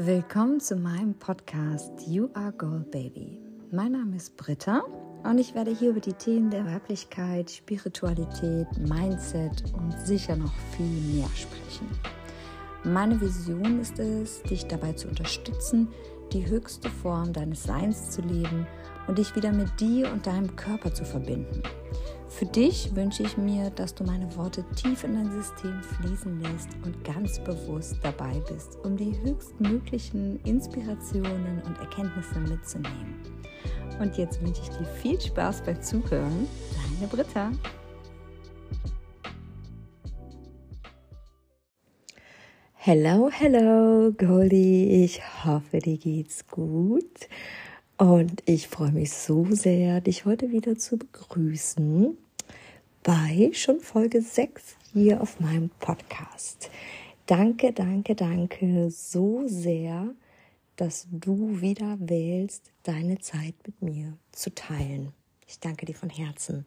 Willkommen zu meinem Podcast You Are Gold Baby. Mein Name ist Britta und ich werde hier über die Themen der Weiblichkeit, Spiritualität, Mindset und sicher noch viel mehr sprechen. Meine Vision ist es, dich dabei zu unterstützen, die höchste Form deines Seins zu leben und dich wieder mit dir und deinem Körper zu verbinden. Für dich wünsche ich mir, dass du meine Worte tief in dein System fließen lässt und ganz bewusst dabei bist, um die höchstmöglichen Inspirationen und Erkenntnisse mitzunehmen. Und jetzt wünsche ich dir viel Spaß beim Zuhören. Deine Britta. Hello, hello, Goldie. Ich hoffe, dir geht's gut. Und ich freue mich so sehr, dich heute wieder zu begrüßen bei schon Folge 6 hier auf meinem Podcast. Danke, danke, danke so sehr, dass du wieder wählst, deine Zeit mit mir zu teilen. Ich danke dir von Herzen.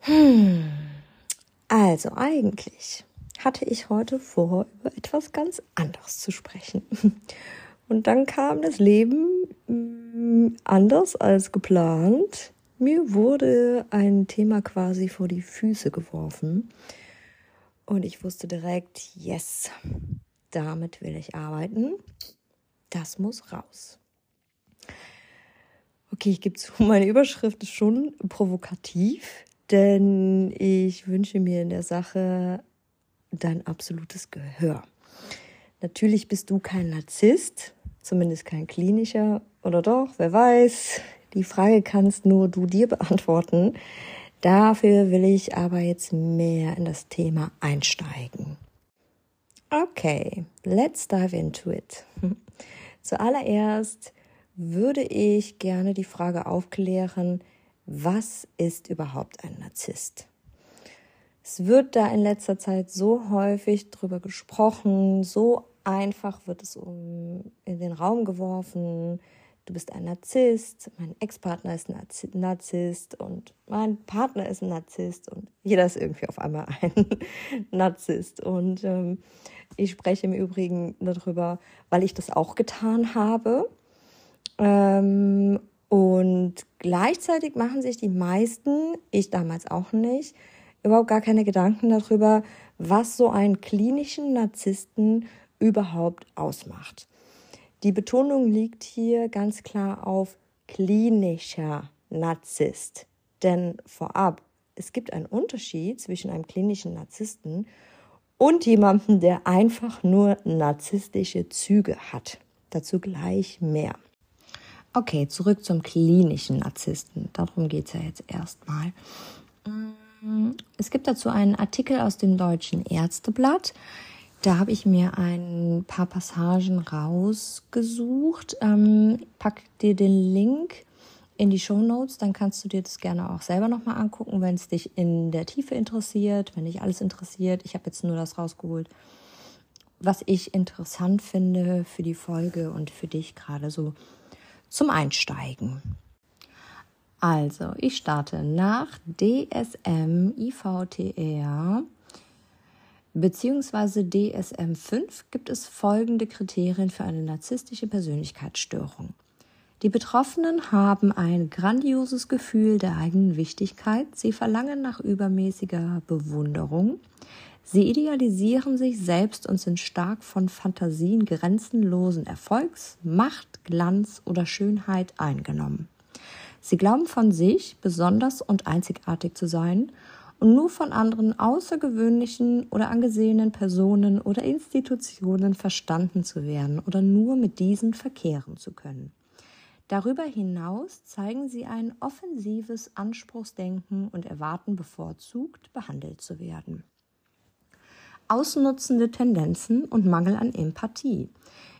Hm. Also eigentlich hatte ich heute vor, über etwas ganz anderes zu sprechen. Und dann kam das Leben mm, anders als geplant. Mir wurde ein Thema quasi vor die Füße geworfen. Und ich wusste direkt, yes, damit will ich arbeiten. Das muss raus. Okay, ich gebe zu, meine Überschrift ist schon provokativ, denn ich wünsche mir in der Sache dein absolutes Gehör. Natürlich bist du kein Narzisst, zumindest kein klinischer oder doch, wer weiß. Die Frage kannst nur du dir beantworten. Dafür will ich aber jetzt mehr in das Thema einsteigen. Okay, let's dive into it. Zuallererst würde ich gerne die Frage aufklären, was ist überhaupt ein Narzisst? Es wird da in letzter Zeit so häufig drüber gesprochen, so einfach wird es um, in den Raum geworfen. Du bist ein Narzisst, mein Ex-Partner ist ein Narzisst und mein Partner ist ein Narzisst und jeder ist irgendwie auf einmal ein Narzisst. Und ähm, ich spreche im Übrigen darüber, weil ich das auch getan habe. Ähm, und gleichzeitig machen sich die meisten, ich damals auch nicht, überhaupt gar keine Gedanken darüber, was so einen klinischen Narzissten überhaupt ausmacht. Die Betonung liegt hier ganz klar auf klinischer Narzisst. Denn vorab, es gibt einen Unterschied zwischen einem klinischen Narzissten und jemandem, der einfach nur narzisstische Züge hat. Dazu gleich mehr. Okay, zurück zum klinischen Narzissten. Darum geht es ja jetzt erstmal. Es gibt dazu einen Artikel aus dem Deutschen Ärzteblatt. Da habe ich mir ein paar Passagen rausgesucht. Ähm, pack dir den Link in die Show Notes, dann kannst du dir das gerne auch selber nochmal angucken, wenn es dich in der Tiefe interessiert, wenn dich alles interessiert. Ich habe jetzt nur das rausgeholt, was ich interessant finde für die Folge und für dich gerade so zum Einsteigen. Also, ich starte nach DSM IVTR beziehungsweise DSM-5 gibt es folgende Kriterien für eine narzisstische Persönlichkeitsstörung. Die Betroffenen haben ein grandioses Gefühl der eigenen Wichtigkeit, sie verlangen nach übermäßiger Bewunderung, sie idealisieren sich selbst und sind stark von Fantasien grenzenlosen Erfolgs, Macht, Glanz oder Schönheit eingenommen. Sie glauben von sich besonders und einzigartig zu sein und nur von anderen außergewöhnlichen oder angesehenen Personen oder Institutionen verstanden zu werden oder nur mit diesen verkehren zu können. Darüber hinaus zeigen sie ein offensives Anspruchsdenken und erwarten bevorzugt behandelt zu werden. Ausnutzende Tendenzen und Mangel an Empathie.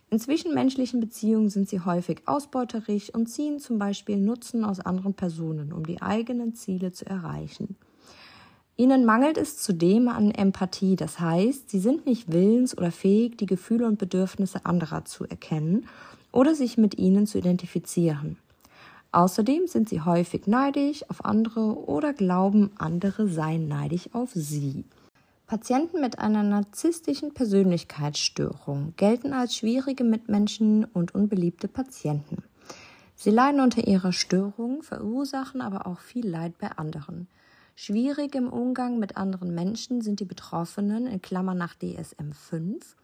In zwischenmenschlichen Beziehungen sind sie häufig ausbeuterisch und ziehen zum Beispiel Nutzen aus anderen Personen, um die eigenen Ziele zu erreichen. Ihnen mangelt es zudem an Empathie, das heißt, sie sind nicht willens oder fähig, die Gefühle und Bedürfnisse anderer zu erkennen oder sich mit ihnen zu identifizieren. Außerdem sind sie häufig neidisch auf andere oder glauben, andere seien neidisch auf sie. Patienten mit einer narzisstischen Persönlichkeitsstörung gelten als schwierige Mitmenschen und unbeliebte Patienten. Sie leiden unter ihrer Störung, verursachen aber auch viel Leid bei anderen. Schwierig im Umgang mit anderen Menschen sind die Betroffenen in Klammern nach DSM 5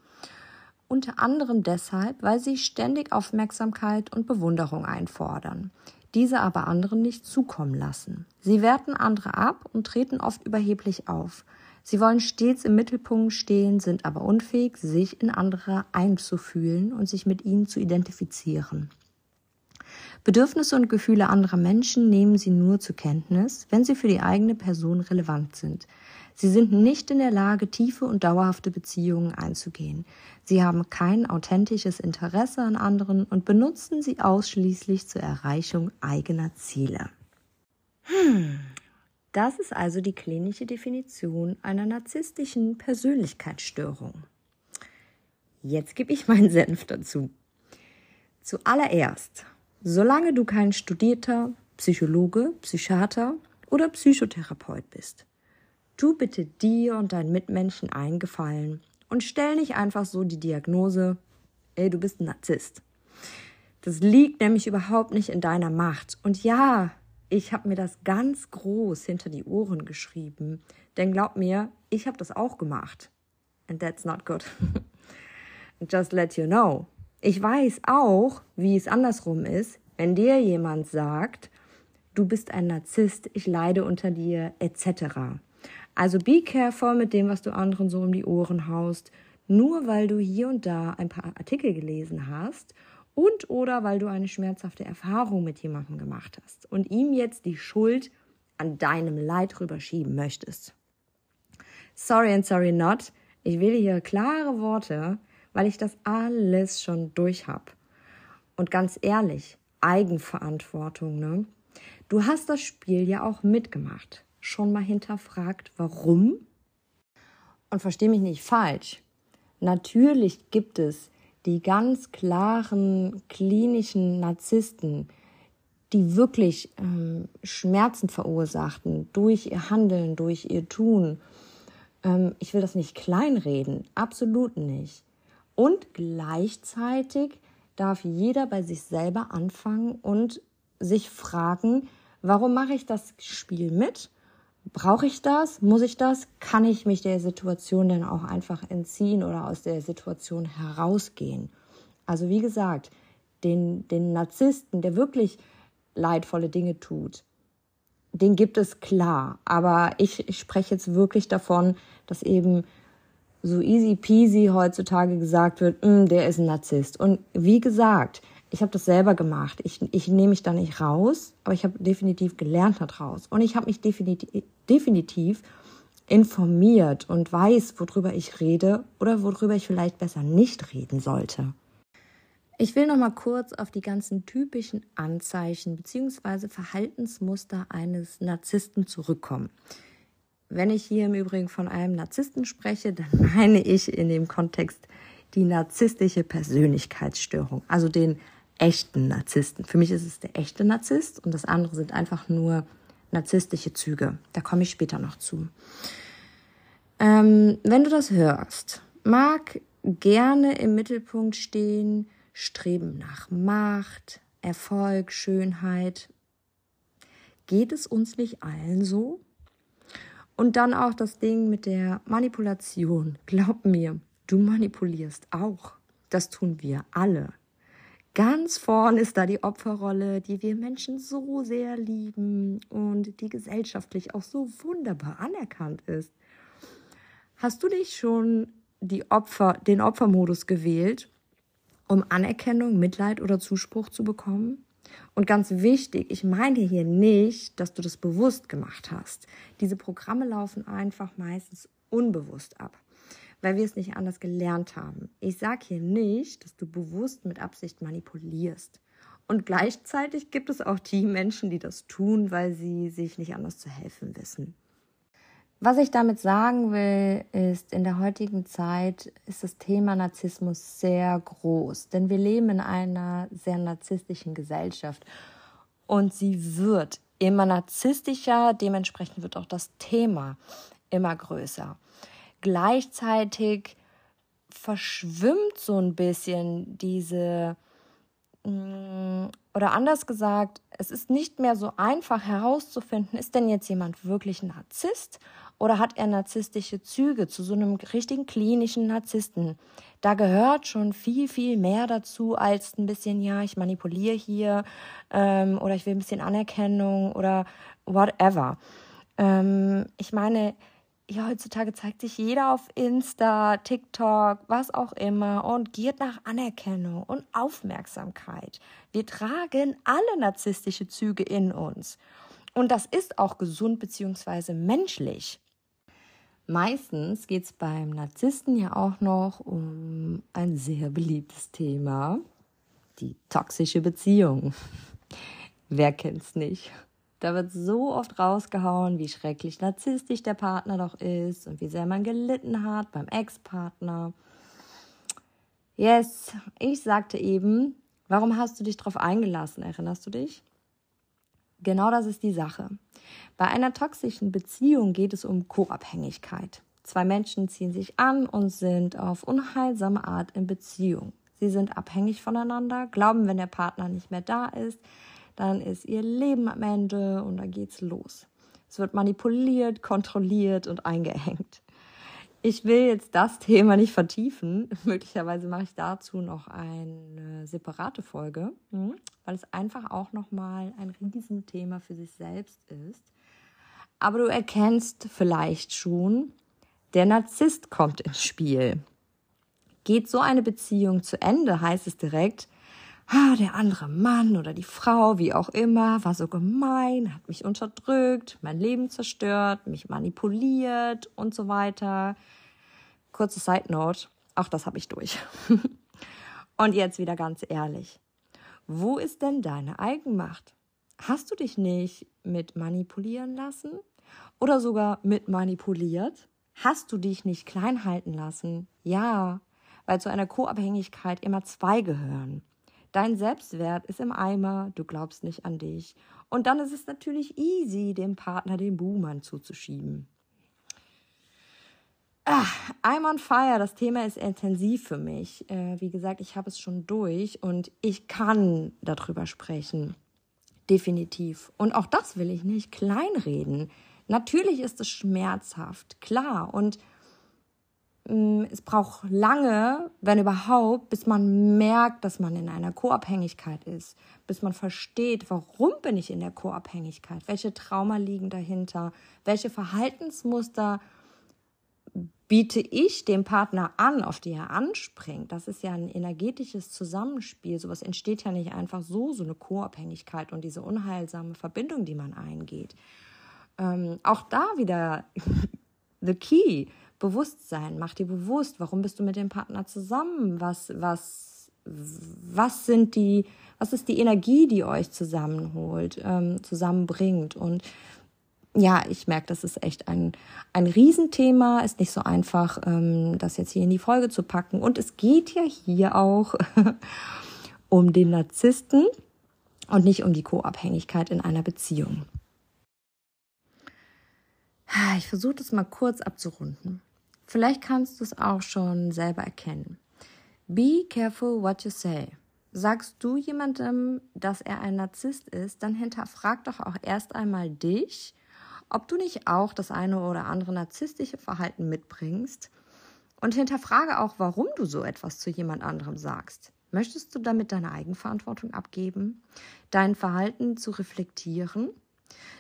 unter anderem deshalb, weil sie ständig Aufmerksamkeit und Bewunderung einfordern, diese aber anderen nicht zukommen lassen. Sie werten andere ab und treten oft überheblich auf. Sie wollen stets im Mittelpunkt stehen, sind aber unfähig, sich in andere einzufühlen und sich mit ihnen zu identifizieren. Bedürfnisse und Gefühle anderer Menschen nehmen sie nur zur Kenntnis, wenn sie für die eigene Person relevant sind. Sie sind nicht in der Lage, tiefe und dauerhafte Beziehungen einzugehen. Sie haben kein authentisches Interesse an anderen und benutzen sie ausschließlich zur Erreichung eigener Ziele. Hm. Das ist also die klinische Definition einer narzisstischen Persönlichkeitsstörung. Jetzt gebe ich meinen Senf dazu. Zuallererst, solange du kein studierter Psychologe, Psychiater oder Psychotherapeut bist, tu bitte dir und deinen Mitmenschen einen Gefallen und stell nicht einfach so die Diagnose, ey, du bist ein Narzisst. Das liegt nämlich überhaupt nicht in deiner Macht. Und ja, ich habe mir das ganz groß hinter die Ohren geschrieben. Denn glaub mir, ich habe das auch gemacht. And that's not good. Just let you know. Ich weiß auch, wie es andersrum ist, wenn dir jemand sagt, du bist ein Narzisst, ich leide unter dir, etc. Also be careful mit dem, was du anderen so um die Ohren haust, nur weil du hier und da ein paar Artikel gelesen hast und oder weil du eine schmerzhafte Erfahrung mit jemandem gemacht hast und ihm jetzt die Schuld an deinem Leid rüberschieben möchtest. Sorry and sorry not. Ich wähle hier klare Worte, weil ich das alles schon durch hab. Und ganz ehrlich, Eigenverantwortung, ne? Du hast das Spiel ja auch mitgemacht. Schon mal hinterfragt, warum? Und versteh mich nicht falsch. Natürlich gibt es die ganz klaren klinischen Narzissten, die wirklich ähm, Schmerzen verursachten durch ihr Handeln, durch ihr Tun. Ähm, ich will das nicht kleinreden, absolut nicht. Und gleichzeitig darf jeder bei sich selber anfangen und sich fragen, warum mache ich das Spiel mit? Brauche ich das? Muss ich das? Kann ich mich der Situation denn auch einfach entziehen oder aus der Situation herausgehen? Also wie gesagt, den, den Narzissten, der wirklich leidvolle Dinge tut, den gibt es klar. Aber ich, ich spreche jetzt wirklich davon, dass eben so easy peasy heutzutage gesagt wird, mm, der ist ein Narzisst. Und wie gesagt, ich habe das selber gemacht. Ich, ich nehme mich da nicht raus, aber ich habe definitiv gelernt daraus. Und ich habe mich definitiv, definitiv informiert und weiß, worüber ich rede oder worüber ich vielleicht besser nicht reden sollte. Ich will noch mal kurz auf die ganzen typischen Anzeichen bzw. Verhaltensmuster eines Narzissten zurückkommen. Wenn ich hier im Übrigen von einem Narzissten spreche, dann meine ich in dem Kontext die narzisstische Persönlichkeitsstörung, also den echten Narzissten. Für mich ist es der echte Narzisst und das andere sind einfach nur narzisstische Züge. Da komme ich später noch zu. Ähm, wenn du das hörst, mag gerne im Mittelpunkt stehen, Streben nach Macht, Erfolg, Schönheit. Geht es uns nicht allen so? Und dann auch das Ding mit der Manipulation. Glaub mir, du manipulierst auch. Das tun wir alle. Ganz vorn ist da die Opferrolle, die wir Menschen so sehr lieben und die gesellschaftlich auch so wunderbar anerkannt ist. Hast du dich schon die Opfer, den Opfermodus gewählt, um Anerkennung, Mitleid oder Zuspruch zu bekommen? Und ganz wichtig, ich meine hier nicht, dass du das bewusst gemacht hast. Diese Programme laufen einfach meistens unbewusst ab weil wir es nicht anders gelernt haben. Ich sage hier nicht, dass du bewusst mit Absicht manipulierst. Und gleichzeitig gibt es auch die Menschen, die das tun, weil sie sich nicht anders zu helfen wissen. Was ich damit sagen will, ist, in der heutigen Zeit ist das Thema Narzissmus sehr groß, denn wir leben in einer sehr narzisstischen Gesellschaft und sie wird immer narzisstischer, dementsprechend wird auch das Thema immer größer. gleichzeitig verschwimmt so ein bisschen diese, mm, oder anders gesagt, es ist nicht mehr so einfach herauszufinden, ist denn jetzt jemand wirklich Narzisst oder hat er narzisstische Züge zu so einem richtigen klinischen Narzissten? Da gehört schon viel, viel mehr dazu als ein bisschen, ja, ich manipuliere hier ähm, oder ich will ein bisschen Anerkennung oder whatever. Ähm, ich meine, ja, heutzutage zeigt sich jeder auf Insta, TikTok, was auch immer und giert nach Anerkennung und Aufmerksamkeit. Wir tragen alle narzisstische Züge in uns. Und das ist auch gesund bzw. menschlich. Meistens geht es beim Narzissten ja auch noch um ein sehr beliebtes Thema, die toxische Beziehung. Wer kennt's nicht? Da wird so oft rausgehauen, wie schrecklich narzisstisch der Partner doch ist und wie sehr man gelitten hat beim Ex-Partner. Yes, ich sagte eben, warum hast du dich darauf eingelassen? Erinnerst du dich? Genau das ist die Sache. Bei einer toxischen Beziehung geht es um Co-Abhängigkeit. Zwei Menschen ziehen sich an und sind auf unheilsame Art in Beziehung. Sie sind abhängig voneinander, glauben, wenn der Partner nicht mehr da ist, dann ist ihr Leben am Ende und dann geht's los. Es wird manipuliert, kontrolliert und eingehängt. Ich will jetzt das Thema nicht vertiefen. Möglicherweise mache ich dazu noch eine separate Folge, hm, weil es einfach auch nochmal ein Riesenthema für sich selbst ist. Aber du erkennst vielleicht schon, der Narzisst kommt ins Spiel. Geht so eine Beziehung zu Ende, heißt es direkt, ah, der andere Mann oder die Frau, wie auch immer, war so gemein, hat mich unterdrückt, mein Leben zerstört, mich manipuliert und so weiter. Kurze Side Note, auch das habe ich durch. und jetzt wieder ganz ehrlich. Wo ist denn deine Eigenmacht? Hast du dich nicht mit manipulieren lassen oder sogar mit manipuliert? Hast du dich nicht klein halten lassen? Ja, weil zu einer Co-Abhängigkeit immer zwei gehören. Dein Selbstwert ist im Eimer, du glaubst nicht an dich. Und dann ist es natürlich easy, dem Partner den Buhmann zuzuschieben. Ah, I'm on fire. Das Thema ist intensiv für mich. Äh, wie gesagt, ich habe es schon durch und ich kann darüber sprechen. Definitiv. Und auch das will ich nicht kleinreden. Natürlich ist es schmerzhaft, klar. Und es braucht lange, wenn überhaupt, bis man merkt, dass man in einer Co-Abhängigkeit ist, bis man versteht, warum bin ich in der Co-Abhängigkeit, welche Trauma liegen dahinter, welche Verhaltensmuster biete ich dem Partner an, auf die er anspringt. Das ist ja ein energetisches Zusammenspiel. Sowas entsteht ja nicht einfach so, so eine Co-Abhängigkeit und diese unheilsame Verbindung, die man eingeht. Ähm, auch da wieder the key Bewusstsein. Mach dir bewusst, warum bist du mit dem Partner zusammen? Was, was, was sind die, was ist die Energie, die euch zusammenholt, ähm, zusammenbringt? Und ja, ich merke, das ist echt ein, ein Riesenthema. Ist nicht so einfach, ähm, das jetzt hier in die Folge zu packen. Und es geht ja hier auch um den Narzissten und nicht um die Co-Abhängigkeit in einer Beziehung. Ich versuche das mal kurz abzurunden. Vielleicht kannst du es auch schon selber erkennen. Be careful what you say. Sagst du jemandem, dass er ein Narzisst ist, dann hinterfrag doch auch erst einmal dich, ob du nicht auch das eine oder andere narzisstische Verhalten mitbringst und hinterfrage auch, warum du so etwas zu jemand anderem sagst. Möchtest du damit deine Eigenverantwortung abgeben, dein Verhalten zu reflektieren?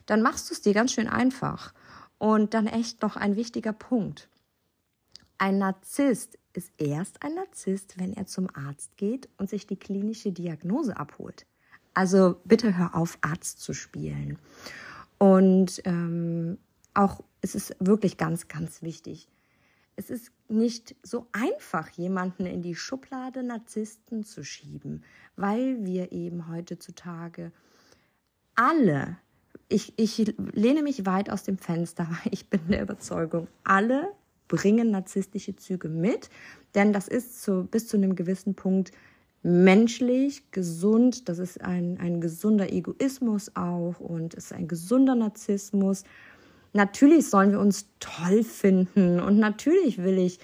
Dann machst du es dir ganz schön einfach. Und dann echt noch ein wichtiger Punkt. Ein Narzisst ist erst ein Narzisst, wenn er zum Arzt geht und sich die klinische Diagnose abholt. Also bitte hör auf, Arzt zu spielen. Und ähm, auch, es ist wirklich ganz, ganz wichtig. Es ist nicht so einfach, jemanden in die Schublade Narzissten zu schieben, weil wir eben heutzutage alle, ich, ich lehne mich weit aus dem Fenster, ich bin der Überzeugung, alle bringen narzisstische Züge mit, denn das ist zu, bis zu einem gewissen Punkt menschlich, gesund, das ist ein, ein gesunder Egoismus auch und ist ein gesunder Narzissmus. natürlich sollen wir uns toll finden und natürlich will ich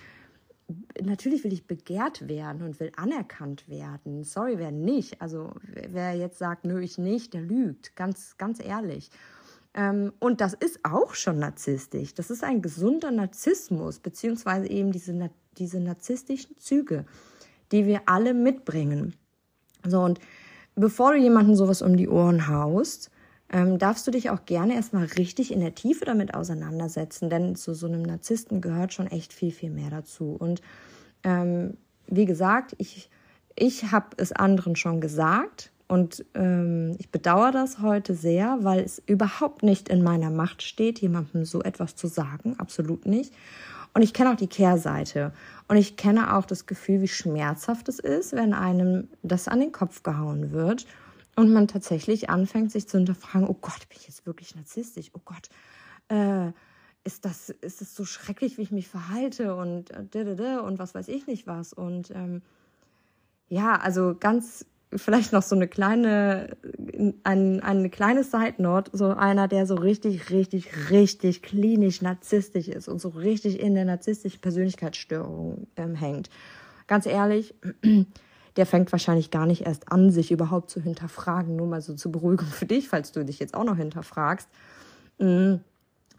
natürlich will ich begehrt werden und will anerkannt werden. Sorry, wer nicht. Also wer jetzt sagt, nö, ich nicht, der lügt. Ganz, ganz ehrlich. Ähm, und das ist auch schon narzisstisch. Das ist ein gesunder Narzissmus, beziehungsweise eben diese, diese narzisstischen Züge, die wir alle mitbringen. So, und bevor du jemanden sowas um die Ohren haust, ähm, darfst du dich auch gerne erstmal richtig in der Tiefe damit auseinandersetzen, denn zu so einem Narzissten gehört schon echt viel, viel mehr dazu. Und ähm, wie gesagt, ich, ich habe es anderen schon gesagt und ähm, ich bedauere das heute sehr, weil es überhaupt nicht in meiner Macht steht, jemandem so etwas zu sagen, absolut nicht. Und ich kenne auch die Kehrseite. Und ich kenne auch das Gefühl, wie schmerzhaft es ist, wenn einem das an den Kopf gehauen wird und man tatsächlich anfängt, sich zu hinterfragen, oh Gott, bin ich jetzt wirklich narzisstisch? Oh Gott, äh, ist das, ist das so schrecklich, wie ich mich verhalte und äh, und was weiß ich nicht was. Und ähm, ja, also ganz vielleicht noch so eine kleine, ein, eine kleine Side Note, so einer, der so richtig, richtig, richtig klinisch narzisstisch ist und so richtig in der narzisstischen Persönlichkeitsstörung ähm, hängt. Ganz ehrlich, der fängt wahrscheinlich gar nicht erst an, sich überhaupt zu hinterfragen. Nur mal so zur Beruhigung für dich, falls du dich jetzt auch noch hinterfragst. Mhm.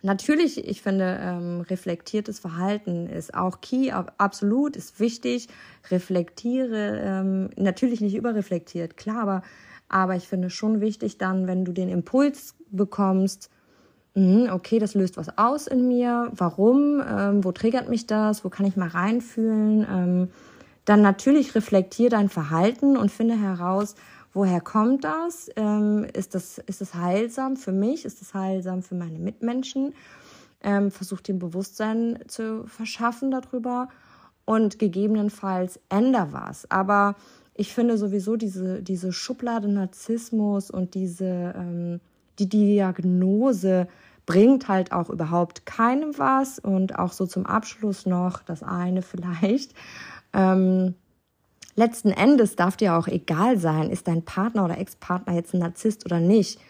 Natürlich, ich finde, ähm, reflektiertes Verhalten ist auch key, absolut, ist wichtig. Reflektiere, ähm, natürlich nicht überreflektiert, klar, aber, aber ich finde schon wichtig dann, wenn du den Impuls bekommst, mh, okay, das löst was aus in mir, warum, ähm, wo triggert mich das, wo kann ich mal reinfühlen, ähm, dann natürlich reflektier dein Verhalten und finde heraus, woher kommt das? Ähm, ist das? Ist das heilsam für mich? Ist das heilsam für meine Mitmenschen? Ähm, versuch dem Bewusstsein zu verschaffen darüber und gegebenenfalls änder was. Aber ich finde sowieso diese, diese Schublade Narzissmus und diese ähm, die Diagnose bringt halt auch überhaupt keinem was. Und auch so zum Abschluss noch das eine vielleicht. Ähm, letzten Endes darf dir auch egal sein, ist dein Partner oder Ex-Partner jetzt ein Narzisst oder nicht.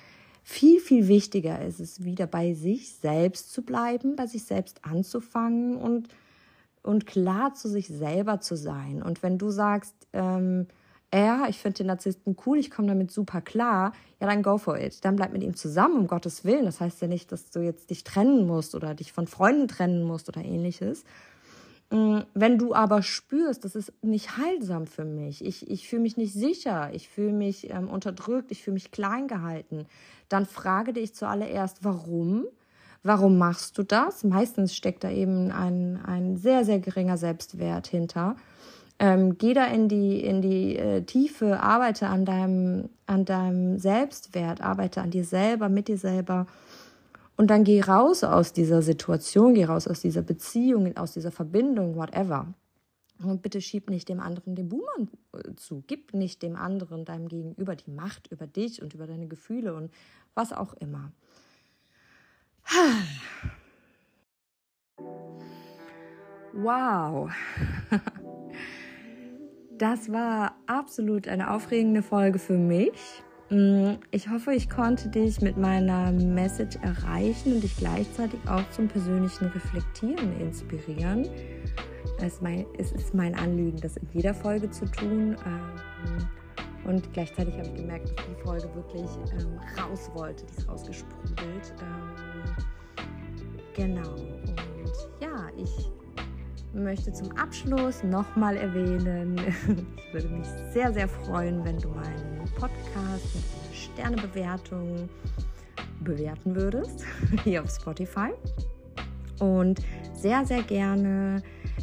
Viel, viel wichtiger ist es, wieder bei sich selbst zu bleiben, bei sich selbst anzufangen und, und klar zu sich selber zu sein. Und wenn du sagst, ähm, ja, ich finde den Narzissten cool, ich komme damit super klar, ja, dann go for it. Dann bleib mit ihm zusammen, um Gottes Willen. Das heißt ja nicht, dass du jetzt dich trennen musst oder dich von Freunden trennen musst oder ähnliches, wenn du aber spürst, das ist nicht heilsam für mich, ich, ich fühle mich nicht sicher, ich fühle mich ähm, unterdrückt, ich fühle mich klein gehalten, dann frage dich zuallererst, warum? Warum machst du das? Meistens steckt da eben ein, ein sehr, sehr geringer Selbstwert hinter. Ähm, geh da in die, in die äh, Tiefe, arbeite an deinem, an deinem Selbstwert, arbeite an dir selber, mit dir selber und dann geh raus aus dieser Situation, geh raus aus dieser Beziehung, aus dieser Verbindung, whatever. Und bitte schieb nicht dem anderen den Buhmann äh, zu. Gib nicht dem anderen, deinem Gegenüber, die Macht über dich und über deine Gefühle und was auch immer. Wow. Das war absolut eine aufregende Folge für mich. Mm, ich hoffe, ich konnte dich mit meiner Message erreichen und dich gleichzeitig auch zum persönlichen Reflektieren inspirieren. Es ist mein Anliegen, das in jeder Folge zu tun. Ähm, und gleichzeitig habe ich gemerkt, dass die Folge wirklich ähm, raus wollte. Die ist rausgesprudelt. Ähm, genau. Und ja, ich möchte zum Abschluss nochmal erwähnen, ich würde mich sehr, sehr freuen, wenn du meinen Podcast mit einer Sternebewertung bewerten würdest, hier auf Spotify. Und sehr, sehr gerne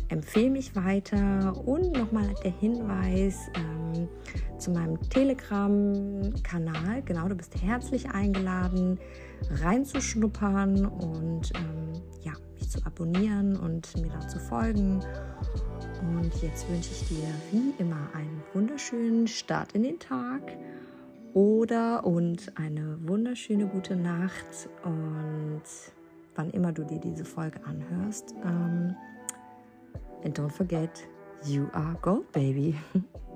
empfehle mich weiter und nochmal der Hinweis ähm, zu meinem Telegram-Kanal. Genau, du bist herzlich eingeladen, reinzuschnuppern und ähm, zu abonnieren und mir da zu folgen. Und jetzt wünsche ich dir wie immer einen wunderschönen Start in den Tag oder und eine wunderschöne gute Nacht und wann immer du dir diese Folge anhörst. Ähm, and don't forget, you are gold, baby.